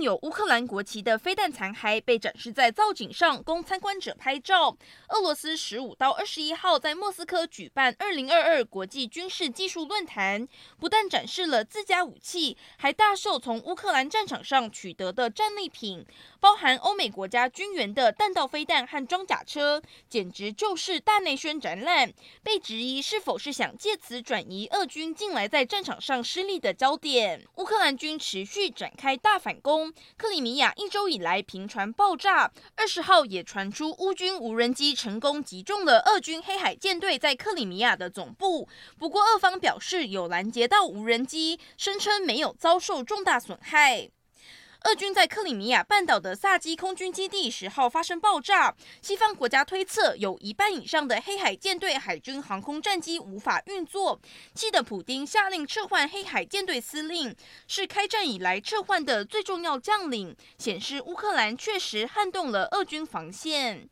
有乌克兰国旗的飞弹残骸被展示在造景上，供参观者拍照。俄罗斯十五到二十一号在莫斯科举办二零二二国际军事技术论坛，不但展示了自家武器，还大秀从乌克兰战场上取得的战利品，包含欧美国家军援的弹道飞弹和装甲车，简直就是大内宣展览。被质疑是否是想借此转移俄军近来在战场上失利的焦点。乌克兰军持续展开大反攻。克里米亚一周以来频传爆炸，二十号也传出乌军无人机成功击中了俄军黑海舰队在克里米亚的总部。不过，俄方表示有拦截到无人机，声称没有遭受重大损害。俄军在克里米亚半岛的萨基空军基地十号发生爆炸，西方国家推测有一半以上的黑海舰队海军航空战机无法运作，气得普丁下令撤换黑海舰队司令，是开战以来撤换的最重要将领，显示乌克兰确实撼动了俄军防线。